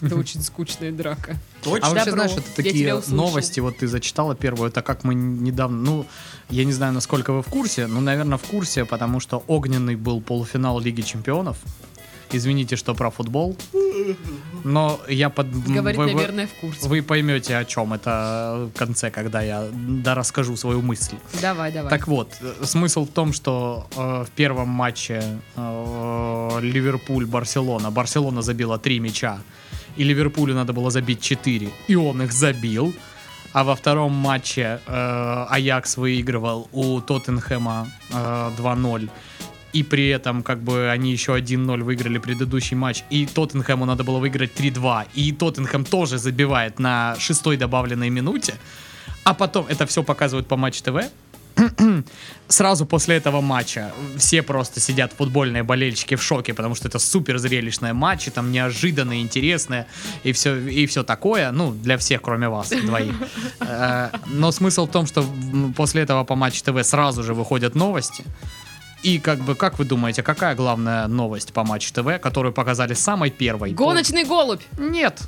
Это очень скучная драка. Точно? А вообще, Добро. знаешь, это такие новости, вот ты зачитала первую, это как мы недавно, ну, я не знаю, насколько вы в курсе, ну, наверное, в курсе, потому что огненный был полуфинал Лиги Чемпионов. Извините, что про футбол, но я под... Говорит, вы- наверное, в курсе. Вы поймете, о чем это в конце, когда я да, расскажу свою мысль. Давай, давай. Так вот, смысл в том, что э, в первом матче э, Ливерпуль-Барселона, Барселона забила 3 мяча, и Ливерпулю надо было забить 4, и он их забил. А во втором матче э, Аякс выигрывал у Тоттенхэма э, 2-0. И при этом, как бы, они еще 1-0 выиграли предыдущий матч. И Тоттенхэму надо было выиграть 3-2. И Тоттенхэм тоже забивает на шестой добавленной минуте. А потом, это все показывают по Матч ТВ. Сразу после этого матча все просто сидят футбольные болельщики в шоке, потому что это супер зрелищные матчи, там неожиданные, интересные и все, и все такое, ну, для всех, кроме вас двоих. Э, Но смысл в том, что после этого по Матч ТВ сразу же выходят новости. И как бы, как вы думаете, какая главная новость по Матч ТВ, которую показали самой первой? Гоночный голубь! Нет.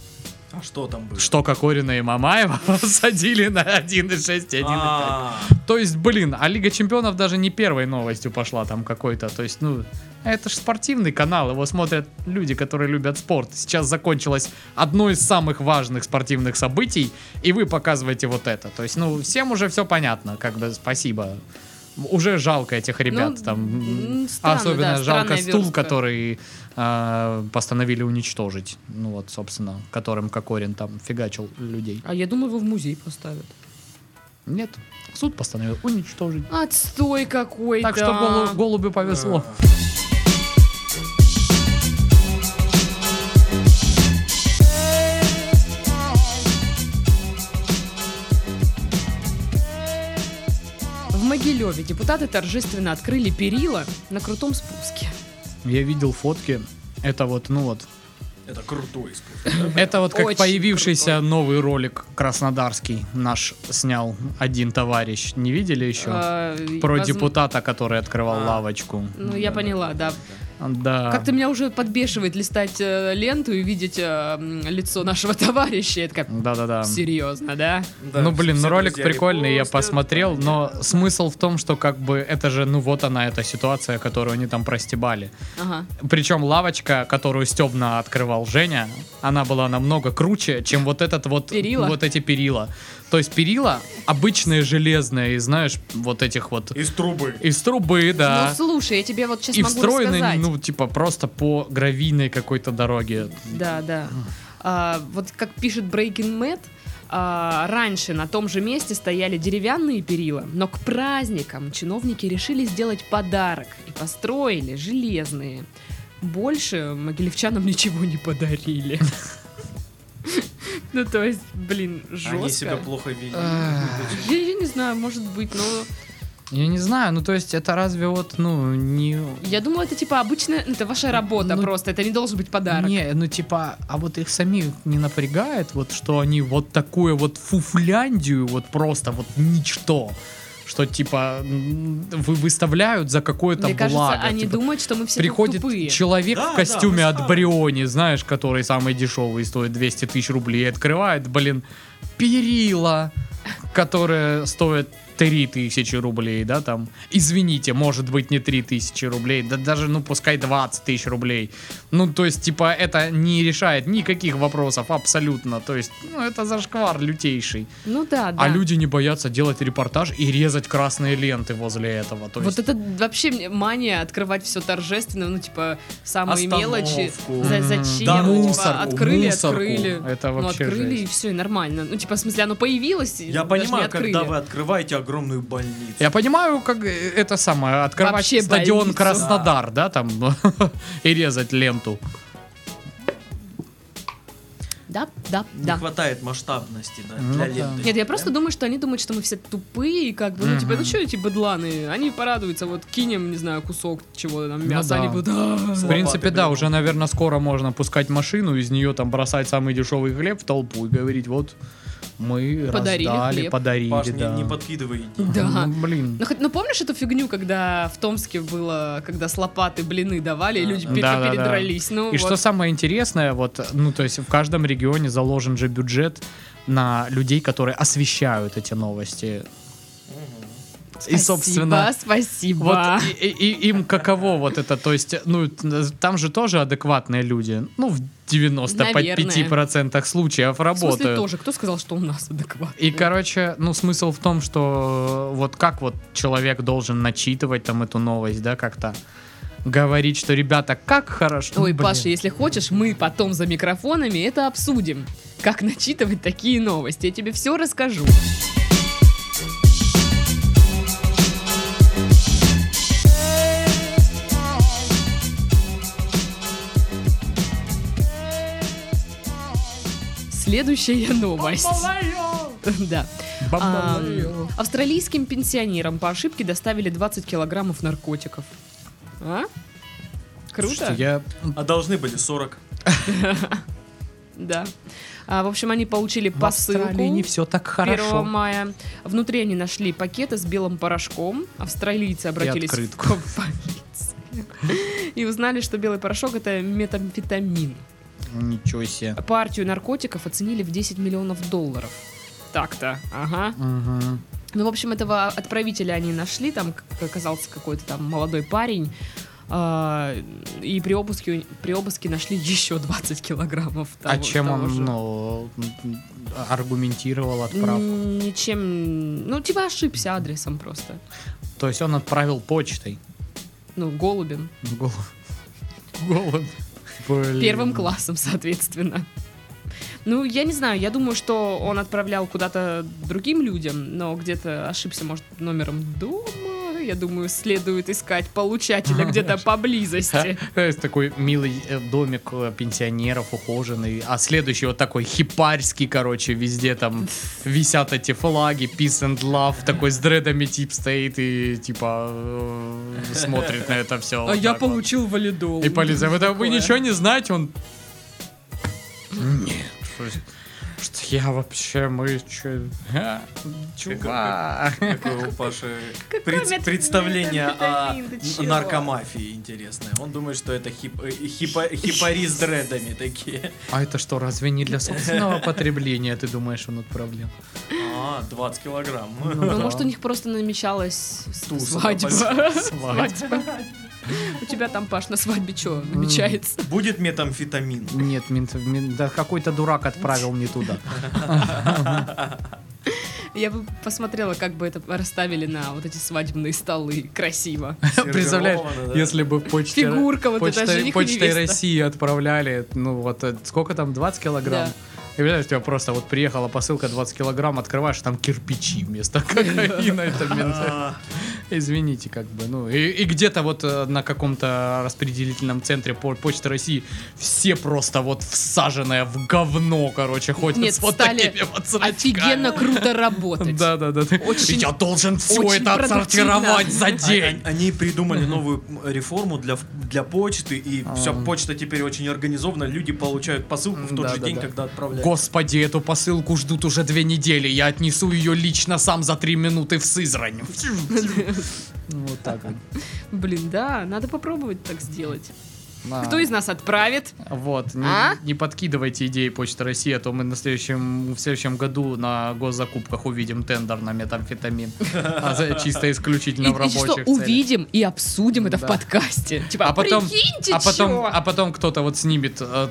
А что там было? Что Кокорина и Мамаева посадили на 1.6 и 1.5. А, То есть, блин, а Лига Чемпионов даже не первой новостью пошла там какой-то. То есть, ну, это же спортивный канал, его смотрят люди, которые любят спорт. Сейчас закончилось одно из самых важных спортивных событий, и вы показываете вот это. То есть, ну, всем уже все понятно, как бы спасибо. Уже жалко этих ребят, Ну, там, странно, особенно да, жалко стул, верстка. который а, постановили уничтожить. Ну вот, собственно, которым Кокорин там фигачил людей. А я думаю, его в музей поставят. Нет, суд постановил уничтожить. Отстой какой-то. Так что голу- голубю повезло. В Могилеве депутаты торжественно открыли перила на крутом спуске. Я видел фотки. Это вот, ну вот. это крутой спуск. Это вот как Очень появившийся новый ролик краснодарский наш снял один товарищ. Не видели еще? А, Про возм- депутата, который открывал А. лавочку. Ну, я поняла, да. Да. Как-то меня уже подбешивает листать э, ленту и видеть э, лицо нашего товарища. Я такая, Да-да-да. серьезно, да? Да, ну блин, ну ролик прикольный, я посмотрел, но смысл в том, что как бы это же, ну вот она, эта ситуация, которую они там простебали. Ага. Причем лавочка, которую стебно открывал Женя, она была намного круче, чем вот этот вот Перила? вот эти перила. То есть перила обычные железные, и знаешь, вот этих вот Из трубы. из трубы, да. Ну, слушай, я тебе вот сейчас и могу встроенные, рассказать. ну, типа, просто по гравийной какой-то дороге. Да, да. А, вот как пишет Breaking Mad, а, раньше на том же месте стояли деревянные перила, но к праздникам чиновники решили сделать подарок и построили железные. Больше могилевчанам ничего не подарили. Ну, то есть, блин, Они себя жестко. плохо. Я, я не знаю, может быть, но Я не знаю, ну, то есть это разве вот, ну, не... я думала, это типа обычная, это ваша работа Ну, просто, это не должен быть подарок. Не, ну типа, а вот их самих не напрягает, вот что они вот такую вот фуфляндию, вот просто вот ничто, что типа вы выставляют за какое-то Мне кажется, благо. они типа, думают, что мы все Приходит тупые. человек Да, в да, костюме мы от. Бриони, знаешь, который самый дешевый, стоит 200 тысяч рублей, и открывает, блин, перила, которые стоят 3000 рублей, да, там. Извините, может быть не 3000 рублей, да даже, ну, пускай 20 тысяч рублей. Ну, то есть, типа, это не решает никаких вопросов абсолютно. То есть, ну, это зашквар лютейший. Ну да, да. А люди не боятся делать репортаж и резать красные ленты возле этого. То Вот есть, это вообще мания открывать все торжественно, ну, типа, самые мелочи. Остановку. За- М, зачем? да, ну, типа, мусорку, открыли, мусорку. открыли. Это ну, вообще открыли, жесть. и все, и нормально. Ну, типа, в смысле, оно появилось, и Я понимаю, когда вы открываете огромную больницу. Я понимаю, как э, это самое, открывать Вообще стадион больницу. Краснодар, да, там, и резать ленту. Да, да, Не да. хватает масштабности, да, Ну для да. ленты. Нет, я просто думаю, что они думают, что мы все тупые, и как бы, ну, типа, ну что эти быдланы? Они порадуются, вот кинем, не знаю, кусок чего там, Ну мяса, да. они будут... В принципе, да, уже, наверное, скоро можно пускать машину, из нее там бросать самый дешевый хлеб в толпу и говорить, вот, Мы Подарили раздали, хлеб. подарили, Паш, да. не, не подкидывай. Да. Ну, блин. Ну, хоть- ну, помнишь эту фигню, когда в Томске было, когда с лопаты блины давали, и люди Да, пе- да, да. передрались. Ну, И вот. что самое интересное, вот, ну, то есть в каждом регионе заложен же бюджет на людей, которые освещают эти новости. И, собственно, Спасибо, вот спасибо. и, и- им каково вот это, то есть, ну, там же тоже адекватные люди, ну, в 95% случаев В смысле работают. тоже. Кто сказал, что у нас адекватно? И, короче, ну, смысл в том, что вот как вот человек должен начитывать там эту новость, да, как-то говорить, что, ребята, как хорошо. Ой, Блин. Паша, если хочешь, мы потом за микрофонами это обсудим. Как начитывать такие новости. Я тебе все расскажу. Следующая новость. Да. А, австралийским пенсионерам по ошибке доставили 20 килограммов наркотиков. А? Круто. Слушайте, я... А должны были 40. Да. А, в общем, они получили В посылку. Австралии не все так 1 хорошо. мая. Внутри они нашли пакеты с белым порошком. Австралийцы обратились в полицию. И узнали, что белый порошок это метамфетамин. Ничего себе. Партию наркотиков оценили в 10 миллионов долларов. Так-то, ага. Мгм. Ну, в общем, этого отправителя они нашли, там оказался какой-то там молодой парень. а, и при обыске, при обыске нашли еще 20 килограммов. А того- чем того он, же. ну, аргументировал отправку? Ничем, ну, типа ошибся адресом просто. То есть он отправил почтой. Ну, голубем. Голубь. Голубь. Блин. Первым классом, соответственно. Ну, я не знаю, я думаю, что он отправлял куда-то другим людям, но где-то ошибся, может, номером дома. Я думаю, следует искать получателя где-то поблизости. Есть такой милый э, домик э, пенсионеров, ухоженный, а следующий вот такой хипарский, короче, везде там висят эти флаги, peace and love, такой с дредами тип стоит и типа э, смотрит на это все. А я получил валидол. И полиция, вы, ничего не знаете? Он... Нет, я вообще, мы че... а, Чувак. Какое у Паши Какой пред- мет- представление о наркомафии интересное. Он думает, что это хип- э, хипа- хипари с дредами такие. А это что, разве не для собственного потребления, ты думаешь, он отправлял? А, 20 килограмм. Ну, да. может, у них просто намечалась Туса, свадьба. Свадьба. Свадьба. У тебя там, Паш, на свадьбе что намечается? Будет метамфетамин. Нет, мент- мен- да какой-то дурак отправил не туда. Я бы посмотрела, как бы это расставили на вот эти свадебные столы красиво. Представляешь, да. если бы почта, Фигурка вот эта, почта, и почтой. России отправляли, ну вот э, сколько там, 20 килограмм? Да. И представляешь, у тебя просто вот приехала посылка 20 килограмм, открываешь, там кирпичи вместо кокаина. Это А, Извините, как бы, ну, и, и где-то вот э, на каком-то распределительном центре по- Почты России все просто вот всаженное в говно, короче, ходят Нет, с вот стали такими вот значками. Офигенно круто работать. Да, да, да. Очень- Я должен все это отсортировать за день. Они придумали новую реформу для, для почты, и А. вся почта теперь очень организована. Люди получают посылку в тот же день, да. когда отправляют. Господи, эту посылку ждут уже две недели. Я отнесу ее лично сам за три минуты в Сызрань. Вот так вот. Блин, да, надо попробовать так сделать. А, Кто из нас отправит? Вот, не, А? не подкидывайте идеи Почты России, а то мы на следующем, в следующем году на госзакупках увидим тендер на метамфетамин. А за- чисто исключительно И, в и что, рабочих целях. увидим и обсудим это в подкасте. Типа, А потом, прикиньте, а потом, а кто-то вот снимет э,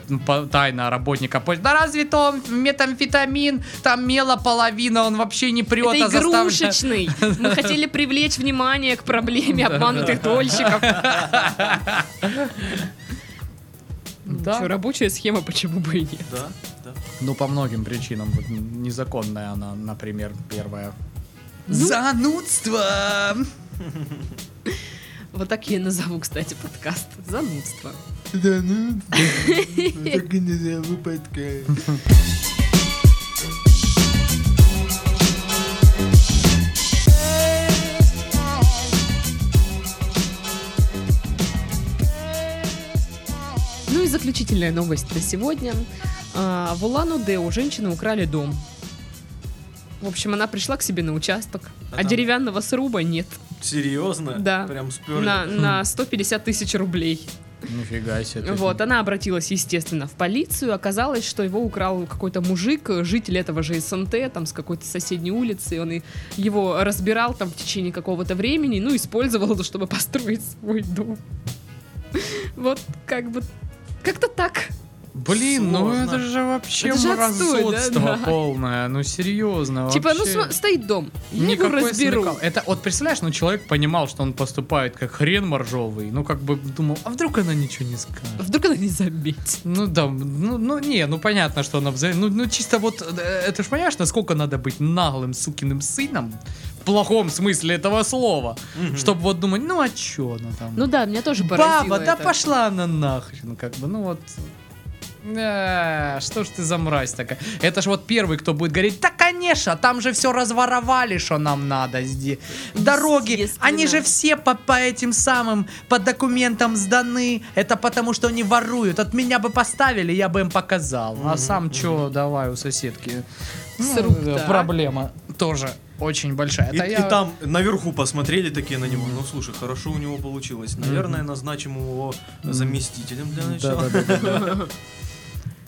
тайно работника почты. Да разве то метамфетамин, там мела половина, он вообще не прет, Это а игрушечный. Мы хотели привлечь внимание к проблеме обманутых дольщиков. Да. Чё, рабочая схема, почему бы и нет? Да, да. Ну, по многим причинам. Вот незаконная она, например, первая. Ну. Занудство! Вот так я и назову, кстати, подкаст. Занудство. Ну и заключительная новость на сегодня. А, В Улан-Удэ у женщины украли дом. В общем, она пришла к себе на участок, а, а там... деревянного сруба нет. Серьезно? Да. Прям сперли. На, на 150 тысяч рублей. Нифига себе. Вот, она обратилась, естественно, в полицию. Оказалось, что его украл какой-то мужик, житель этого же СНТ, там, с какой-то соседней улицы. Он и его разбирал там в течение какого-то времени, ну, использовал чтобы построить свой дом. Вот, как бы, как-то так. Блин, ну Сложно. ну это же вообще это же мразотство да? полное, ну серьезно. Типа, вообще. ну стоит дом, я его разберу. Смекал. Это вот представляешь, ну человек понимал, что он поступает как хрен моржовый, ну как бы думал, а вдруг она ничего не скажет? А вдруг она не заметит? Ну да, ну, ну не, ну понятно, что она взаим... ну, ну чисто вот, э, это ж понимаешь, насколько надо быть наглым сукиным сыном, плохом смысле этого слова, mm чтобы вот думать, ну а чё она там? Ну да, меня тоже поразило Баба, это. да пошла она нахрен, как бы, ну вот... Да, что ж ты за мразь такая? Это ж вот первый, кто будет говорить, да, конечно, там же все разворовали, что нам надо здесь. Дороги, они же все по, по этим самым, по документам сданы. Это потому, что они воруют. От меня бы поставили, я бы им показал. А сам что, давай у соседки. Ну, да. Проблема тоже очень большая. И, я... и там наверху посмотрели такие на него. Ну слушай, хорошо у него получилось. Наверное, назначим его заместителем для начала.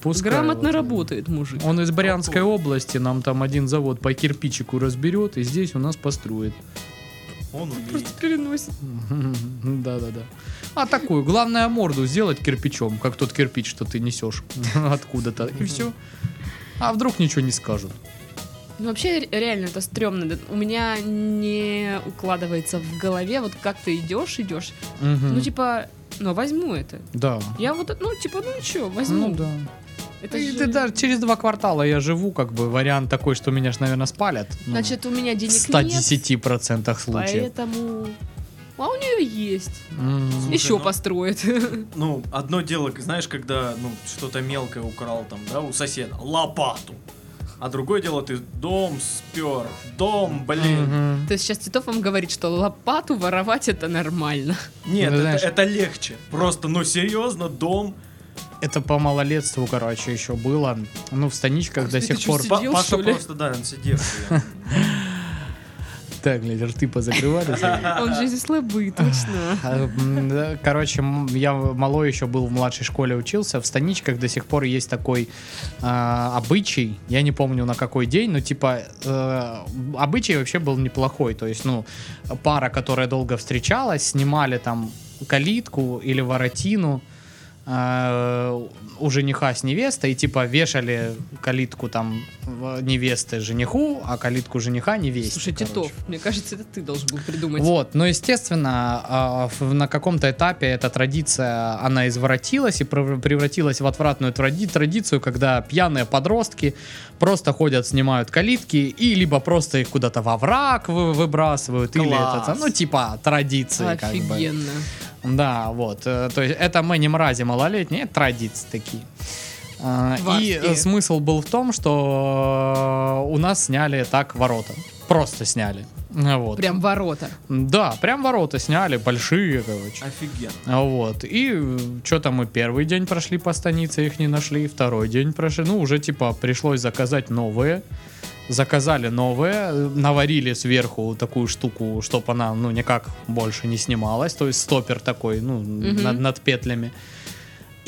Пускай Грамотно вот. работает мужик. Он из Брянской области, нам там один завод по кирпичику разберет, и здесь у нас построит. Он умеет. Просто переносит. Да-да-да. А такую, главное морду сделать кирпичом, как тот кирпич, что ты несешь откуда-то, и все. А вдруг ничего не скажут? Ну, вообще, реально, это стрёмно. У меня не укладывается в голове, вот как ты идешь, идешь. Угу. Ну, типа, ну, возьму это. Да. Я вот, ну, типа, ну, что, возьму. Ну, да. Это и, же... ты, да, через два квартала я живу, как бы вариант такой, что меня ж, наверное, спалят. Ну, Значит, у меня денег в 110% нет, случаев. Поэтому... А у нее есть. Mm. Еще ну, построит. Ну, одно дело, знаешь, когда ну, что-то мелкое украл там, да, у соседа. Лопату. А другое дело, ты дом спер, дом, блин. Угу. То есть сейчас Титов вам говорит, что лопату воровать это нормально. Нет, ну, это, это легче. Просто, ну серьезно, дом это по малолетству, короче, еще было. Ну, в станичках а до сих пор... Сидел, Паша просто, да, он сидел. Так, блядь, рты позакрывались. Он же из слабый, точно. А, короче, я малой еще был в младшей школе учился. В станичках до сих пор есть такой а, обычай. Я не помню на какой день, но типа э, обычай вообще был неплохой. То есть, ну, пара, которая долго встречалась, снимали там калитку или воротину э, у жениха с невестой, и типа вешали калитку там невесты жениху, а калитку жениха невесте. Слушай, короче. Титов, мне кажется, это ты должен был придумать. Вот, но естественно, э, на каком-то этапе эта традиция, она извратилась и превратилась в отвратную тради традицию, когда пьяные подростки просто ходят, снимают калитки и либо просто их куда-то во враг вы выбрасывают, Класс. или это, ну типа традиции. Офигенно. Как бы. Да, вот. Э, то есть это мы не мрази малолетние, это традиции такие. А, и смысл был в том, что у нас сняли так ворота. Просто сняли. Вот. Прям ворота. Да, прям ворота сняли, большие, короче. Офигенно. Вот. И что-то мы первый день прошли по станице, их не нашли, второй день прошли. Ну, уже типа пришлось заказать новые заказали новые, наварили сверху такую штуку, чтобы она, ну, никак больше не снималась, то есть стопер такой, ну, угу. над, над петлями.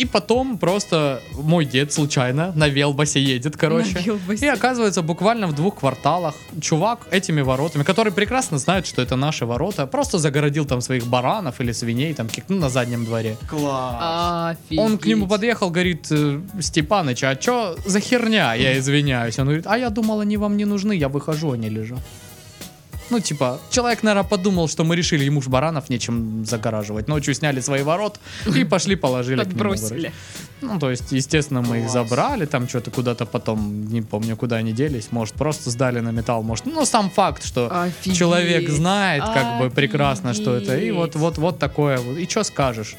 И потом просто мой дед случайно на велбасе едет, короче. На велбасе. И оказывается, буквально в двух кварталах чувак этими воротами, который прекрасно знает, что это наши ворота, просто загородил там своих баранов или свиней там ну, на заднем дворе. Класс. Офигеть. Он к нему подъехал, говорит, «Э, Степаныч, а что за херня? Я извиняюсь. Он говорит, а я думал, они вам не нужны, я выхожу, они лежат. Ну, типа, человек, наверное, подумал, что мы решили ему ж баранов нечем загораживать. Ночью сняли свои ворот и пошли положили Подбросили. Ну, то есть, естественно, мы их забрали, там что-то куда-то потом, не помню, куда они делись. Может, просто сдали на металл, может. Ну, сам факт, что Офигеть. человек знает как бы прекрасно, что это. И вот, вот, вот такое. И что скажешь?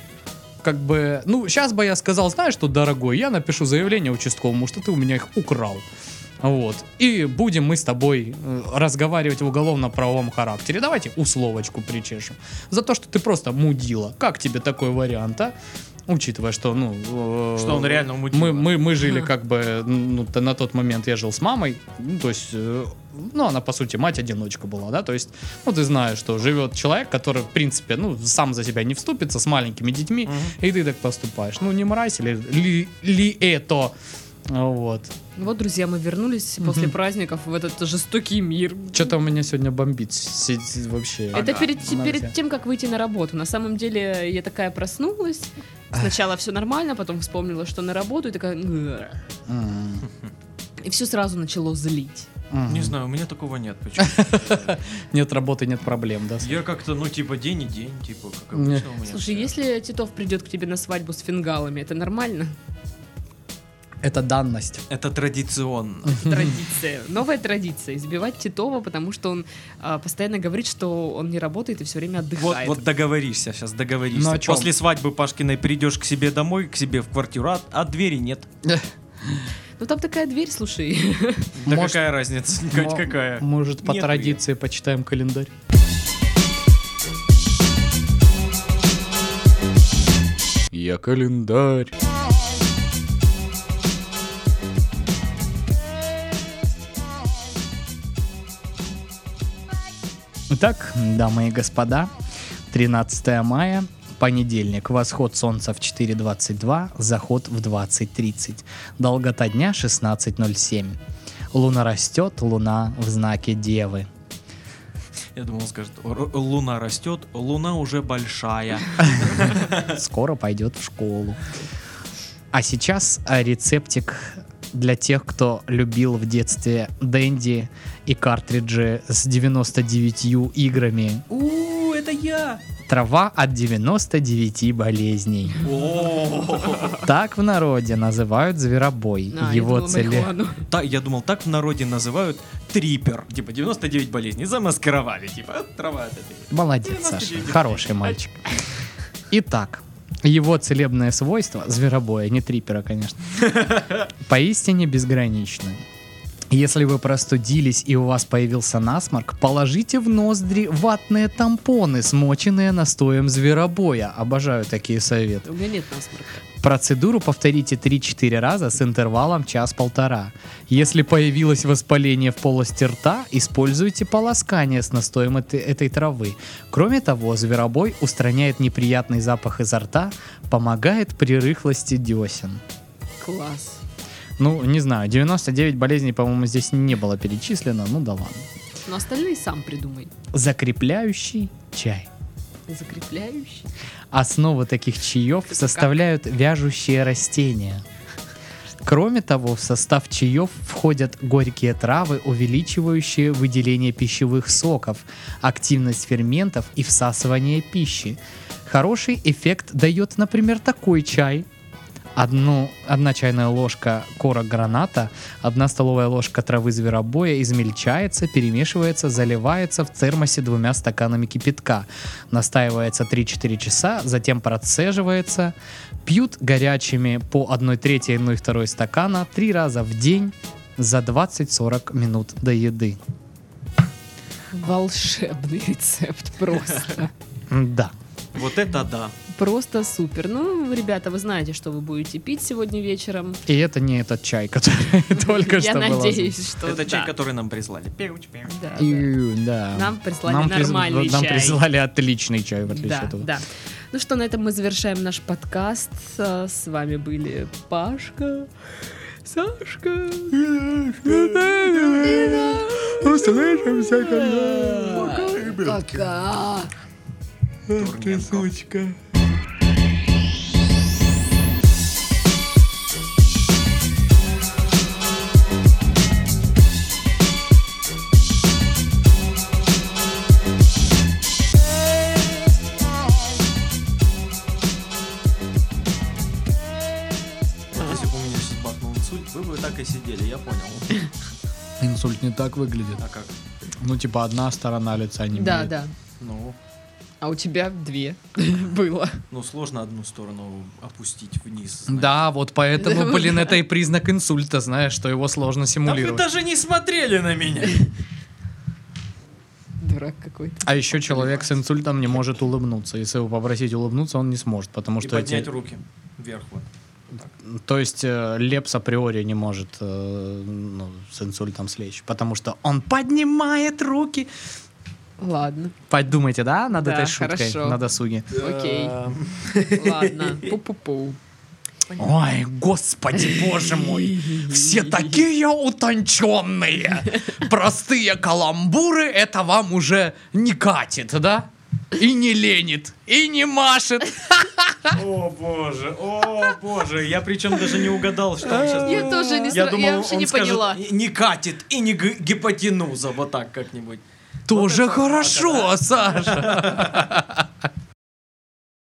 как бы, ну, сейчас бы я сказал, знаешь что, дорогой, я напишу заявление участковому, что ты у меня их украл. Вот. И будем мы с тобой э, разговаривать в уголовно-правовом характере. Давайте условочку причешем. За то, что ты просто мудила. Как тебе такой вариант, а? Учитывая, что, ну... Э, что он реально Мы, мы, мы жили как бы... Ну, на тот момент я жил с мамой. Ну, то есть... Э, ну, она, по сути, мать-одиночка была, да, то есть, ну, ты знаешь, что живет человек, который, в принципе, ну, сам за себя не вступится с маленькими детьми, uh-huh. и ты так поступаешь. Ну, не мразь ли, ли, ли это? Вот. Вот, друзья, мы вернулись mm после праздников в этот жестокий мир. Что-то у меня сегодня бомбит сидит вообще. Это ага. перед, перед тем, как выйти на работу. На самом деле, я такая проснулась. Сначала все нормально, потом вспомнила, что на работу, и такая... И все сразу начало злить. Не знаю, у меня такого нет. Почему? Нет работы, нет проблем, да? Я как-то, ну, типа, день и день, типа, как обычно у меня. Слушай, если Титов придет к тебе на свадьбу с фингалами, это нормально? Это данность. Это традиционно. Традиция. Новая традиция. Избивать Титова, потому что он а, постоянно говорит, что он не работает и все время отдыхает. Вот, вот договоришься, сейчас договоришься. Ну, После свадьбы Пашкиной придешь к себе домой, к себе в квартиру, а, а двери нет. Ну там такая дверь, слушай. Да может, какая разница? какая? Может, по Нет традиции почитаем календарь. Я календарь. Итак, дамы и господа, 13 мая, понедельник, восход солнца в 4.22, заход в 20.30, долгота дня 16.07. Луна растет, луна в знаке Девы. Я думал, он скажет, луна растет, луна уже большая. Скоро пойдет в школу. А сейчас рецептик для тех, кто любил в детстве Дэнди и картриджи с 99 играми. У, это я! Трава от 99 болезней. Так в народе называют зверобой. А, Его цели... Так, я думал, так в народе называют трипер. Типа 99 болезней. Замаскировали. Типа трава от этой. Молодец, Саша. Хороший мальчик. Итак, его целебное свойство, зверобоя, не трипера, конечно, поистине безграничны. Если вы простудились и у вас появился насморк, положите в ноздри ватные тампоны, смоченные настоем зверобоя. Обожаю такие советы. У меня нет насморка. Процедуру повторите 3-4 раза с интервалом час-полтора. Если появилось воспаление в полости рта, используйте полоскание с настоем этой, этой травы. Кроме того, зверобой устраняет неприятный запах изо рта, помогает при рыхлости десен. Класс. Ну, не знаю, 99 болезней, по-моему, здесь не было перечислено, ну да ладно. Но остальные сам придумай. Закрепляющий чай. Закрепляющий? Основу таких чаев Это составляют как? вяжущие растения. Кроме того, в состав чаев входят горькие травы, увеличивающие выделение пищевых соков, активность ферментов и всасывание пищи. Хороший эффект дает, например, такой чай – одну, одна чайная ложка кора граната, одна столовая ложка травы зверобоя измельчается, перемешивается, заливается в термосе двумя стаканами кипятка. Настаивается 3-4 часа, затем процеживается. Пьют горячими по 1 трети 1 2 стакана три раза в день за 20-40 минут до еды. Волшебный рецепт просто. Да. Вот это да. Просто супер. Ну, ребята, вы знаете, что вы будете пить сегодня вечером. И это не этот чай, который только что Я надеюсь, что Это чай, который нам прислали. Да. Нам прислали нормальный чай. Нам прислали отличный чай, в отличие от этого. Да. Ну что, на этом мы завершаем наш подкаст. С вами были Пашка, Сашка. Услышимся когда. Пока. Ты сучка. так и сидели, я понял. Инсульт не так выглядит. А как? Ну, типа, одна сторона лица не Да, да. Ну, а у тебя две было. Ну, сложно одну сторону опустить вниз. Знаешь. Да, вот поэтому, блин, это и признак инсульта, знаешь, что его сложно симулировать. Да вы даже не смотрели на меня. дурак какой-то. А еще человек с инсультом не может улыбнуться. Если его попросить улыбнуться, он не сможет, потому И что эти- поднять руки вверх вот. То есть э, Лепс априори не может э, ну, с инсультом слечь, потому что он поднимает руки. Ладно, Подумайте, да, над Да, этой шуткой хорошо. на досуге? окей. Ладно, пу-пу-пу. Ой, господи, боже мой, все такие утонченные. Простые каламбуры это вам уже не катит, да? И не ленит, и не машет. О боже, о боже, я причем даже не угадал, что он сейчас... Я тоже не Я думал, я вообще он не скажет, поняла. «Не- катит и не гипотенуза, вот так как-нибудь. Тоже хорошо, Саша.